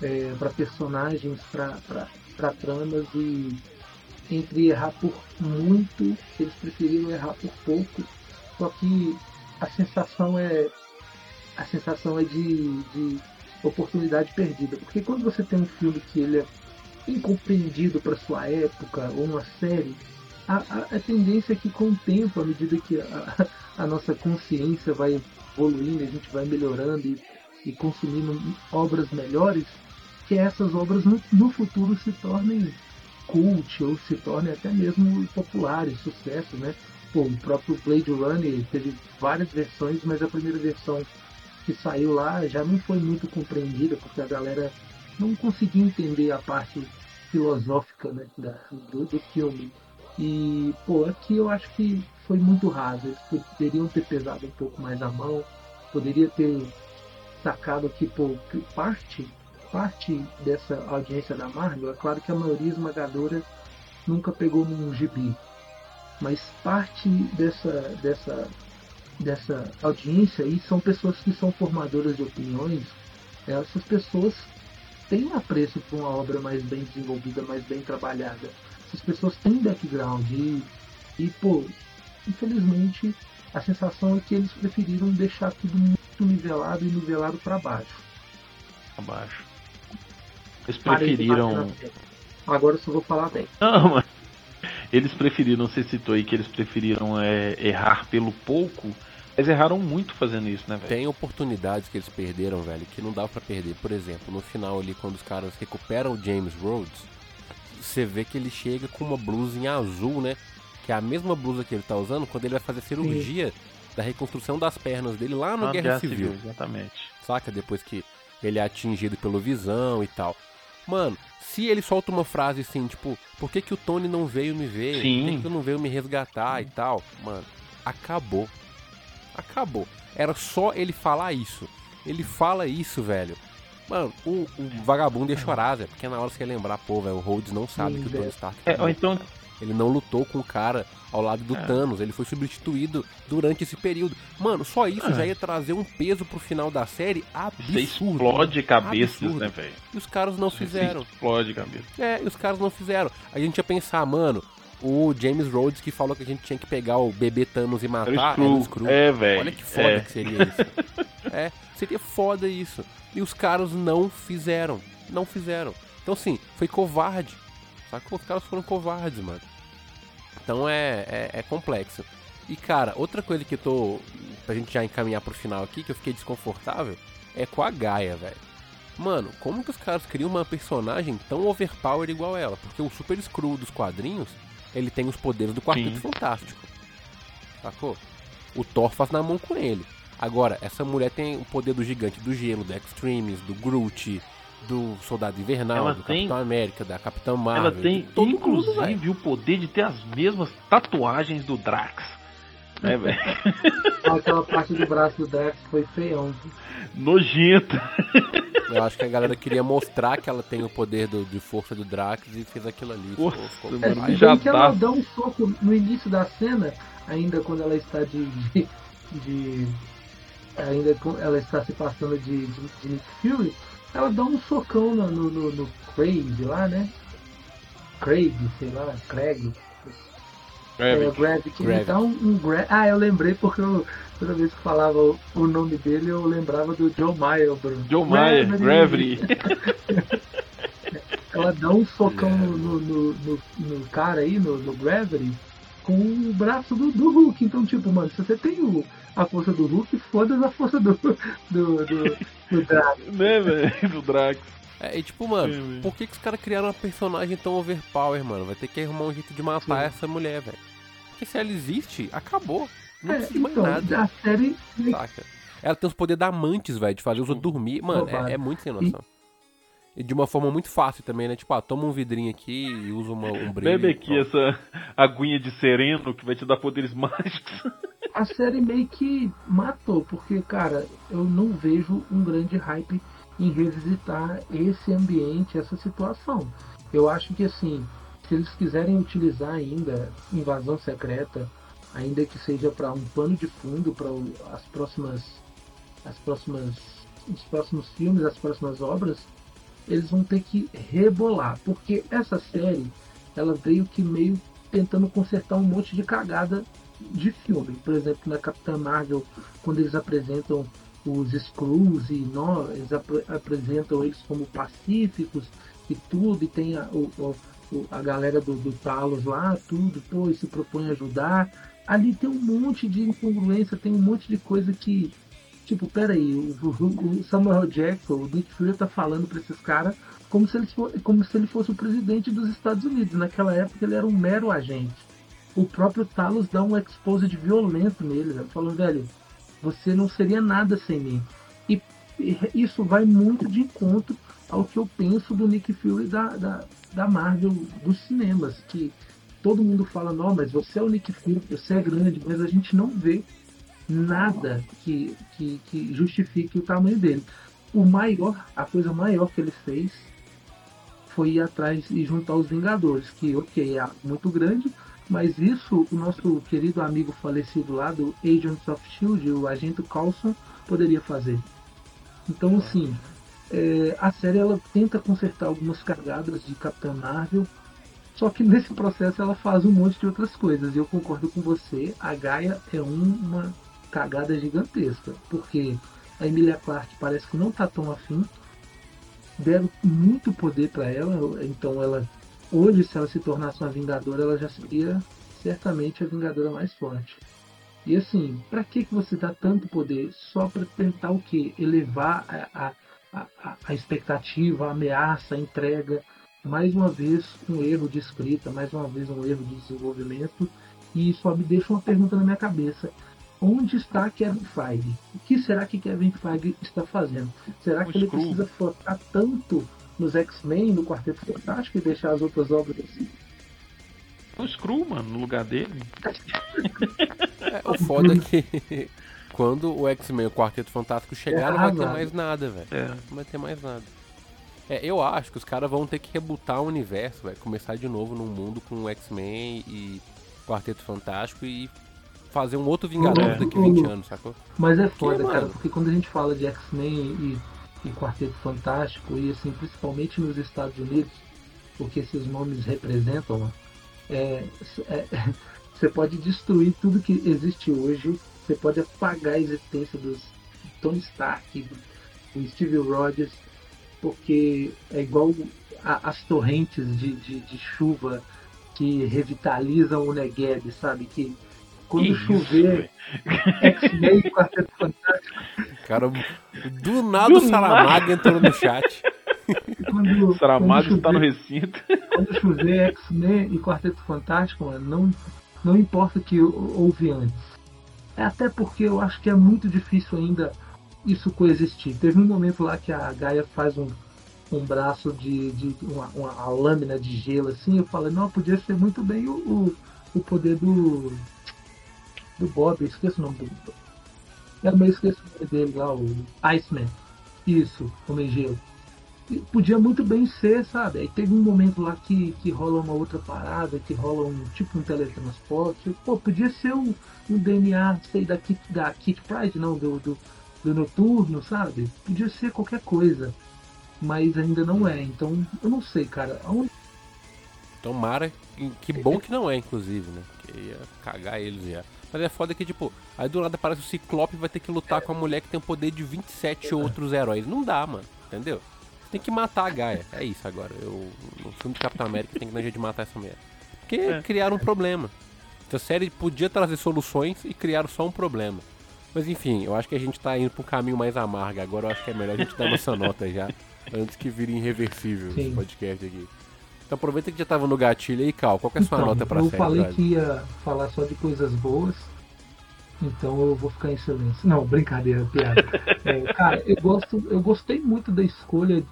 é, para personagens, para tramas e entre errar por muito, eles preferiram errar por pouco. Só que a sensação é a sensação é de, de oportunidade perdida, porque quando você tem um filme que ele é incompreendido para sua época ou uma série a, a, tendência é que com o tempo, à medida que a, a, nossa consciência vai evoluindo, a gente vai melhorando e, e consumindo obras melhores, que essas obras no, no, futuro se tornem cult ou se tornem até mesmo populares, sucesso, né? Pô, o próprio Blade Runner teve várias versões, mas a primeira versão que saiu lá já não foi muito compreendida porque a galera não conseguia entender a parte filosófica né, da, do, do filme. E, pô, aqui eu acho que foi muito raso. Eles poderiam ter pesado um pouco mais a mão, poderia ter sacado aqui, pô, parte, parte dessa audiência da Marvel, é claro que a maioria esmagadora nunca pegou num gibi, mas parte dessa, dessa, dessa audiência aí são pessoas que são formadoras de opiniões, essas pessoas têm apreço por uma obra mais bem desenvolvida, mais bem trabalhada essas pessoas têm background e, e pô, infelizmente a sensação é que eles preferiram deixar tudo muito nivelado e nivelado para baixo. Abaixo. Eles preferiram. Agora eu só vou falar bem. Não, (laughs) mas eles preferiram, você citou aí que eles preferiram é, errar pelo pouco Eles erraram muito fazendo isso, né, velho? Tem oportunidades que eles perderam, velho, que não dá para perder. Por exemplo, no final ali, quando os caras recuperam o James Rhodes, você vê que ele chega com uma blusa em azul, né? Que é a mesma blusa que ele tá usando quando ele vai fazer cirurgia Sim. da reconstrução das pernas dele lá no Guerra, Guerra Civil. Civil. Exatamente. Saca? Depois que ele é atingido pelo visão e tal. Mano, se ele solta uma frase assim, tipo, por que, que o Tony não veio me ver? Sim. Por que, que não veio me resgatar e tal? Mano, acabou acabou. Era só ele falar isso. Ele fala isso, velho. Mano, o, o vagabundo ia chorar, velho. Porque na hora você ia lembrar, pô, velho, o Rhodes não sabe Sim, que o Tony Stark. É, ou então. Ele não lutou com o cara ao lado do é. Thanos, ele foi substituído durante esse período. Mano, só isso é. já ia trazer um peso pro final da série absurdo. Você explode cabeças, né, velho? E os caras não fizeram. Você explode cabeça. É, e os caras não fizeram. A gente ia pensar, mano, o James Rhodes que falou que a gente tinha que pegar o bebê Thanos e matar. Era o Screw. É, velho. Olha que foda é. que seria isso. (laughs) é, seria foda isso. E os caras não fizeram. Não fizeram. Então, assim, foi covarde. Sacou? Os caras foram covardes, mano. Então é, é, é, complexo. E, cara, outra coisa que eu tô. Pra gente já encaminhar pro final aqui, que eu fiquei desconfortável, é com a Gaia, velho. Mano, como que os caras criam uma personagem tão overpowered igual ela? Porque o Super Screw dos quadrinhos ele tem os poderes do Quarteto Sim. Fantástico. Sacou? O Thor faz na mão com ele. Agora, essa mulher tem o poder do gigante do gelo, do Extremes, do Groot, do Soldado Invernal, ela do tem... Capitão América, da Capitã Marvel. Ela tem, todo inclusive, mundo, o poder de ter as mesmas tatuagens do Drax. Né, velho? (laughs) Aquela parte do braço do Drax foi feião. Nojenta. (laughs) Eu acho que a galera queria mostrar que ela tem o poder do, de força do Drax e fez aquilo ali. Nossa, ficou, ficou é, já que ela dá um soco no início da cena, ainda quando ela está de, de, de ainda ela está se passando de, de, de Nick Fury, ela dá um socão no, no, no, no Craig lá, né? Craig, sei lá, Craig. Gravik. É, Gravik. Ele dá um, um gra... Ah, eu lembrei porque eu, toda vez que falava o, o, nome dele eu lembrava do Joe Mayer, Bruno. Joe Mayer, Gravity. (laughs) Ela dá um socão no, no, no, no, cara aí, no, no Gravity, com o braço do, do Hulk. Então, tipo, mano, se você tem o, a força do Hulk, foda a força do, do, do, do Drax. (laughs) Né, velho? Do Drax. É, e tipo, mano, Sim, por que, que os caras criaram uma personagem tão overpower, mano? Vai ter que arrumar um jeito de matar Sim. essa mulher, velho. Porque se ela existe, acabou. Não é, precisa então, mais nada. A série. Saca? Ela tem os poderes da amantes, velho, de fazer os outros dormir. Mano, é, é, muito sem noção. E... e... de uma forma muito fácil também, né? Tipo, ah, toma um vidrinho aqui e usa uma, um brilho. Bebe aqui essa aguinha de sereno que vai te dar poderes (laughs) mágicos. A série meio que matou, porque, cara, eu não vejo um grande hype em revisitar esse ambiente, essa situação. Eu acho que assim, se eles quiserem utilizar ainda invasão secreta, ainda que seja para um pano de fundo para as próximas as próximas os próximos filmes, as próximas obras, eles vão ter que rebolar, porque essa série ela veio que meio tentando consertar um monte de cagada de filme. Por exemplo, na Capitã Marvel, quando eles apresentam os Skrulls e nós, eles ap apresentam eles como pacíficos e tudo, e tem a, o, a galera do, do Talos lá, tudo, pô, e se propõe a ajudar. Ali tem um monte de incongruência, tem um monte de coisa que, tipo, peraí, o, o Samuel Jackson, o Nick Fury tá falando para esses caras como se, ele fosse, como se ele fosse o presidente dos Estados Unidos. Naquela época ele era um mero agente. O próprio Talos dá um expose de violento nele, velho, falando, velho, você não seria nada sem mim. E, e isso vai muito de encontro ao que eu penso do Nick Fury da, da, da Marvel dos cinemas, que todo mundo fala, não, mas você é o Nick Fury, você é grande, mas a gente não vê nada que, que, que justifique o tamanho dele. O maior, a coisa maior que ele fez foi ir atrás e juntar os Vingadores, que ok, é muito grande, mas isso o nosso querido amigo falecido lá do Agents of Shield, o agente Coulson, poderia fazer. Então, assim, é, a série ela tenta consertar algumas cagadas de Capitã Marvel, só que nesse processo ela faz um monte de outras coisas. E eu concordo com você, a Gaia é uma cagada gigantesca, porque a Emilia Clarke parece que não tá tão afim, deram muito poder para ela, então ela hoje se ela se tornasse uma Vingadora, ela já seria certamente a Vingadora mais forte. E assim, para que, que você dá tanto poder? Só para tentar o quê? Elevar a, a, a, a expectativa, a ameaça, a entrega. Mais uma vez, um erro de escrita, mais uma vez, um erro de desenvolvimento. E só me deixa uma pergunta na minha cabeça. Onde está Kevin Feige? O que será que Kevin Feige está fazendo? Será que ele precisa focar tanto nos X-Men, no Quarteto Fantástico e deixar as outras obras assim? o Screw, mano, no lugar dele. (laughs) É, o foda é que (laughs) quando o X-Men e o Quarteto Fantástico chegar, não vai ter mais nada, velho. É. Não vai ter mais nada. É, eu acho que os caras vão ter que rebutar o universo, vai começar de novo num mundo com X-Men e Quarteto Fantástico e fazer um outro Vingador é. daqui 20 anos, sacou? Mas é foda, porque, cara, porque quando a gente fala de X-Men e, e Quarteto Fantástico, e assim, principalmente nos Estados Unidos, porque esses nomes representam, é, é, (laughs) você pode destruir tudo que existe hoje, você pode apagar a existência dos Tony Stark, do Steve Rogers, porque é igual a, as torrentes de, de, de, chuva que revitalizam o Negev, sabe? Que quando Isso, chover, X-Men e Quarteto Fantástico. Cara, do nada do o Saramago entrou no chat. Quando, Saramago está no recinto. Quando chover X-Men e Quarteto Fantástico, mano, não, não importa que houve antes. É até porque eu acho que é muito difícil ainda isso coexistir. Teve um momento lá que a Gaia faz um, um braço de, de uma, uma lâmina de gelo assim. Eu falei, não, podia ser muito bem o, o, o poder do do Bob, esqueço o nome do. Eu meio esqueço o nome dele lá, o Iceman. Isso, Homem Gelo. podia muito bem ser, sabe? Aí teve um momento lá que, que rola uma outra parada, que rola um tipo um teletransporte. Pô, podia ser um, um DNA, sei, da Kit, da Kit Pride, não, do, do, do Noturno, sabe? Podia ser qualquer coisa. Mas ainda não é. Então, eu não sei, cara. Aonde... Tomara. Que bom que não é, inclusive, né? Que ia cagar eles já. Mas é foda que, tipo, aí do nada aparece o Ciclope vai ter que lutar com a mulher que tem o poder de 27 outros heróis. Não dá, mano. Entendeu? Tem que matar a Gaia. É isso agora. Eu, no filme do Capitão América tem que dar jeito de matar essa mulher. Porque é. criaram um problema. A série podia trazer soluções e criaram só um problema. Mas enfim, eu acho que a gente tá indo pra um caminho mais amargo. Agora eu acho que é melhor a gente dar nossa nota já. Antes que vire irreversível Sim. esse podcast aqui. Então aproveita que já tava no gatilho aí, Cal. Qual é a sua então, nota pra eu série? Eu falei que ia falar só de coisas boas. Então eu vou ficar em silêncio. Não, brincadeira, piada. (laughs) É, cara, eu, gosto, eu gostei muito da escolha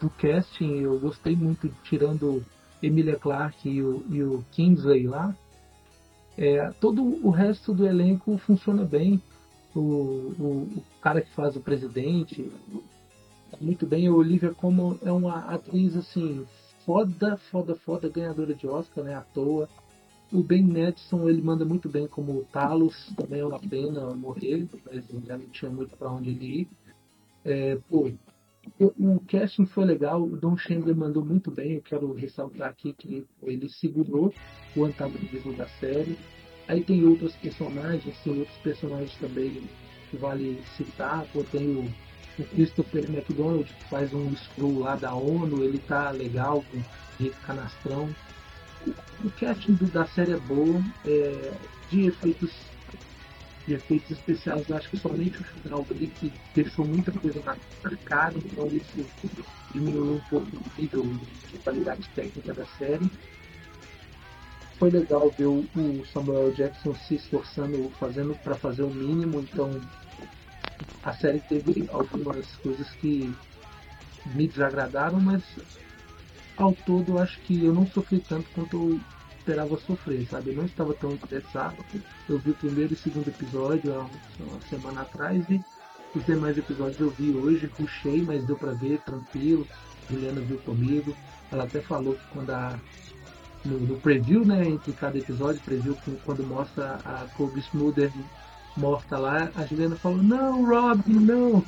do casting. Eu gostei muito, tirando Emilia Clarke e o, e o Kingsley lá. É, todo o resto do elenco funciona bem. O, o, o, cara que faz o presidente muito bem. A Olivia como é uma atriz assim foda, foda, foda, ganhadora de Oscar, né? À toa. O Ben Madison, ele manda muito bem como Talos, também é uma pena morrer, mas já não tinha muito para onde ele ir. É, pô, o, casting foi legal, o Don Chandler mandou muito bem, eu quero ressaltar aqui que ele segurou o antagonismo da série. Aí tem outros personagens, tem outros personagens também que vale citar, pô, tem o o Christopher McDonald, que faz um screw lá da ONU, ele tá legal, com jeito canastrão. O casting da série é bom, é, de efeitos de efeitos especiais, eu acho que somente o final ali que deixou muita coisa na cara, então isso diminuiu um pouco o nível de qualidade técnica da série. Foi legal ver o Samuel Jackson se esforçando, fazendo para fazer o mínimo, então a série teve algumas coisas que me desagradaram, mas ao todo acho que eu não sofri tanto quanto eu esperava sofrer, sabe? Eu não estava tão interessado. Eu vi o primeiro e segundo episódio há uma semana atrás e os demais episódios eu vi hoje, puxei, mas deu pra ver tranquilo. Juliana viu comigo. Ela até falou que quando a. No, no preview, né, entre cada episódio, preview quando mostra a Kobe Smoother morta lá, a Juliana falou, não, Robin, não.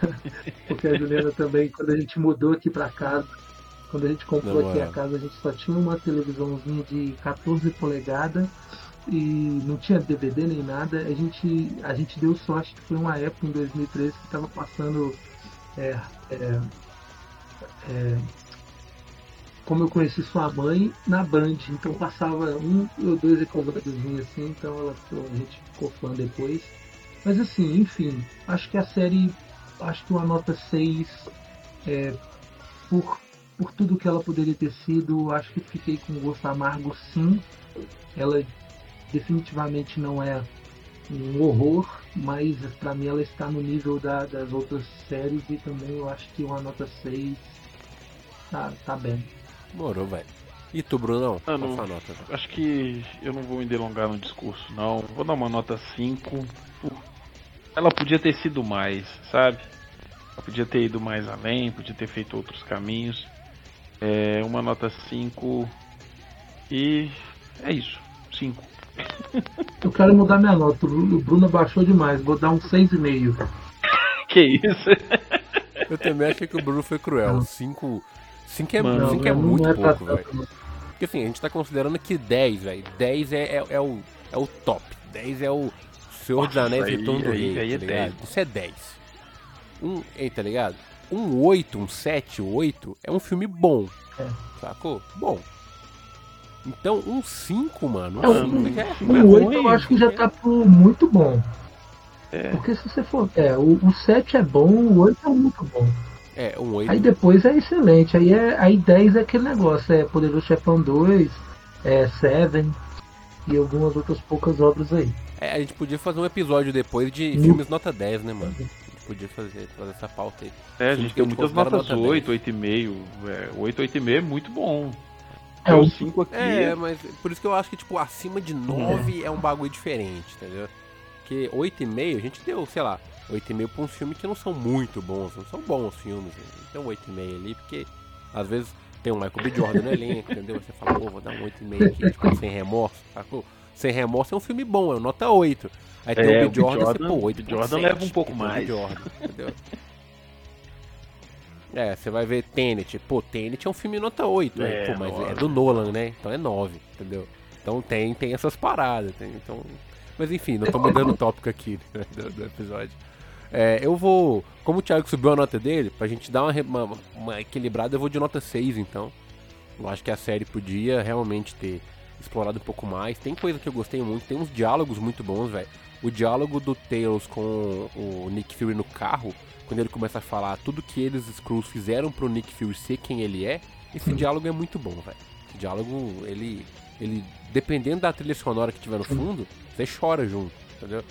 (laughs) Porque a Juliana também, quando a gente mudou aqui pra casa, quando a gente comprou não, aqui é. a casa, a gente só tinha uma televisãozinha de 14 polegadas e não tinha DVD nem nada. A gente, a gente deu sorte que foi uma época em 2013 que estava passando é, é, é, como eu conheci sua mãe, na Band. Então passava um ou dois episódios assim, então ela, a gente ficou fã depois. Mas assim, enfim, acho que a série, acho que uma nota 6 é, por, por tudo que ela poderia ter sido, acho que fiquei com gosto amargo sim. Ela definitivamente não é um horror, mas para mim ela está no nível da, das outras séries e também eu acho que uma nota 6 tá, tá bem. Morou, velho. E tu, Brunão? Ah, Qual nota? Acho que eu não vou me delongar no discurso, não. Vou dar uma nota 5. Ela podia ter sido mais, sabe? Ela podia ter ido mais além, podia ter feito outros caminhos. É uma nota 5. E é isso. 5. Eu quero mudar minha nota, o Bruno baixou demais, vou dar um 6,5. (laughs) Que isso? Eu também achei que o Bruno foi cruel. Não. 5 cinco é, Mano, cinco é muito é pouco, velho. Porque assim, a gente tá considerando que 10, velho. 10 é, é, é o, é o top. 10 é o Senhor dos Anéis aí- Retorno do aí- Rei, aí é tá ligado? 10. Isso é 10. Um, ei, tá ligado? Um 8, um 7, 8 é um filme bom. É. Sacou? Bom. Então, um 5, mano. É, Um um- 5 já é é O 8 ruim, eu acho que já tá pro muito bom. É. Porque se você for. É, o, o 7 é bom, o 8 é muito bom. É, um 8. Aí depois é excelente. Aí, é, aí 10 é aquele negócio, é Poderoso Chefão 2, é Seven e algumas outras poucas obras aí. É, a gente podia fazer um episódio depois de Hum. filmes nota 10, né, mano? A gente podia fazer, fazer essa pauta aí. É, a gente a tem muitas notas nota 8, 8,5. É, 8, 8,5 é muito bom. É, É, o o- 5 aqui. É, mas por isso que eu acho que, tipo, acima de 9 é, um bagulho diferente, entendeu? Porque 8,5, a gente deu, sei lá, 8,5 pra uns filmes que não são muito bons, não são bons filmes. né? Tem um 8,5 ali, porque às vezes tem um Michael B. Jordan no elenco, entendeu? Você fala, pô, vou dar um 8,5 aqui, (laughs) tipo, sem remorso, sacou? Sem remorso é um filme bom, é nota 8. Aí tem É, o o B. Jordan, você, Jordan- pô, o 8 B. Jordan leva um pouco mais. Jordan, entendeu? É, você vai ver Tenet. Pô, Tenet é um filme nota 8, É, né? Pô, mas nove. é do Nolan, né? Então é 9, entendeu? Então tem, tem essas paradas, tem, então... Mas enfim, não tô mudando o tópico aqui né, do, do episódio. É, eu vou... Como o Thiago subiu a nota dele, pra gente dar uma, uma, uma equilibrada, eu vou de nota 6, então. Eu acho que a série podia realmente ter explorado um pouco mais. Tem coisa que eu gostei muito, tem uns diálogos muito bons, velho. O diálogo do Tails com o Nick Fury no carro, quando ele começa a falar tudo que eles, Skrulls, fizeram pro Nick Fury ser quem ele é, esse diálogo é muito bom, velho. Esse diálogo, ele, ele, dependendo da trilha sonora que tiver no fundo, você chora junto, entendeu?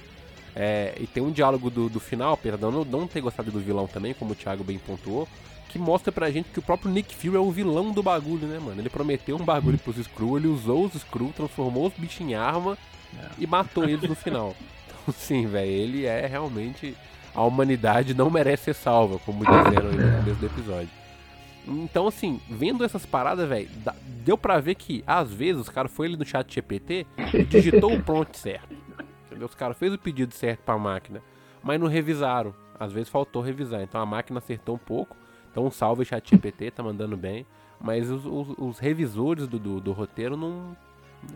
É, e tem um diálogo do, do final, eu não, não ter gostado do vilão também, como o Thiago bem pontuou, que mostra pra gente que o próprio Nick Fury é o vilão do bagulho, né, mano? Ele prometeu um bagulho pros Skrull, ele usou os Skrull, transformou os bichos em arma e matou eles no final. (laughs) Então, sim, velho, ele é realmente. A humanidade não merece ser salva, como disseram aí no começo do episódio. Então, assim, vendo essas paradas, velho, deu pra ver que, às vezes, os caras foi ali no chat GPT e digitou o prompt certo. Entendeu? Os caras fez o pedido certo pra máquina, mas não revisaram. Às vezes faltou revisar. Então a máquina acertou um pouco. Então um salve chat GPT, tá mandando bem. Mas os, os- os revisores do, do, do roteiro não,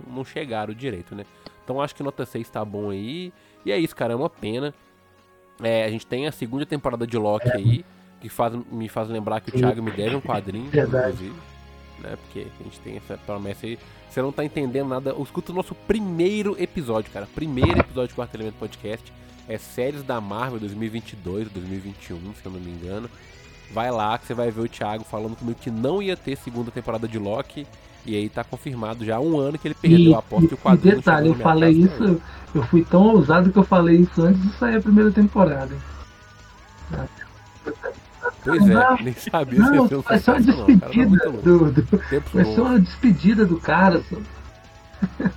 não chegaram direito, né? Então acho que nota 6 tá bom aí. E é isso, cara, é uma pena. É, a gente tem a segunda temporada de Loki aí, que faz, me faz lembrar que o. Thiago me deve um quadrinho, Verdade. inclusive. Né? Porque a gente tem essa promessa aí. Você não tá entendendo nada. Escuta o nosso primeiro episódio, cara. Primeiro episódio do Quarto Elemento Podcast. É séries da Marvel 2022, 2021, se eu não me engano. Vai lá que você vai ver o Thiago falando comigo que não ia ter segunda temporada de Loki. E aí tá confirmado já há um ano que ele perdeu a aposta e o e quadrinho não detalhe, eu falei isso, eu fui tão ousado que eu falei isso antes de sair a primeira temporada. Pois é, nem sabia se Não, ia um uma sucesso, não. O cara tá despedida louco. do, do- ser bons. uma despedida do cara. Só.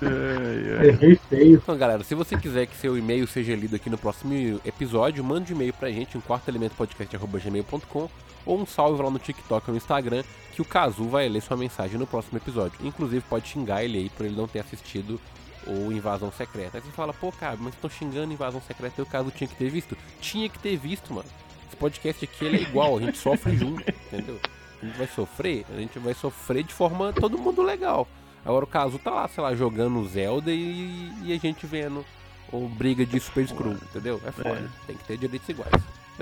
É, é. Errei feio. Então, galera, se você quiser que seu e-mail seja lido aqui no próximo episódio, mande um e-mail pra gente em quartoelementopodcast.gmail.com ou um salve lá no TikTok ou no Instagram que o Kazu vai ler sua mensagem no próximo episódio. Inclusive, pode xingar ele aí por ele não ter assistido o Invasão Secreta. Aí você fala, pô, cara, mas estão xingando Invasão Secreta e o Kazu tinha que ter visto. Tinha que ter visto, mano. Esse podcast aqui ele é igual, a gente sofre junto, entendeu? A gente vai sofrer, a gente vai sofrer de forma todo mundo legal. Agora o Kazu tá lá, sei lá, jogando Zelda e, e a gente vendo ou briga de Super Screw, entendeu? É foda. É. Tem que ter direitos iguais.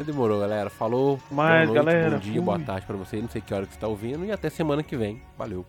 Demorou, galera. Falou. Mais, boa noite, galera. Bom dia, Fui. boa tarde pra você. Não sei que hora que você tá ouvindo. E até semana que vem. Valeu.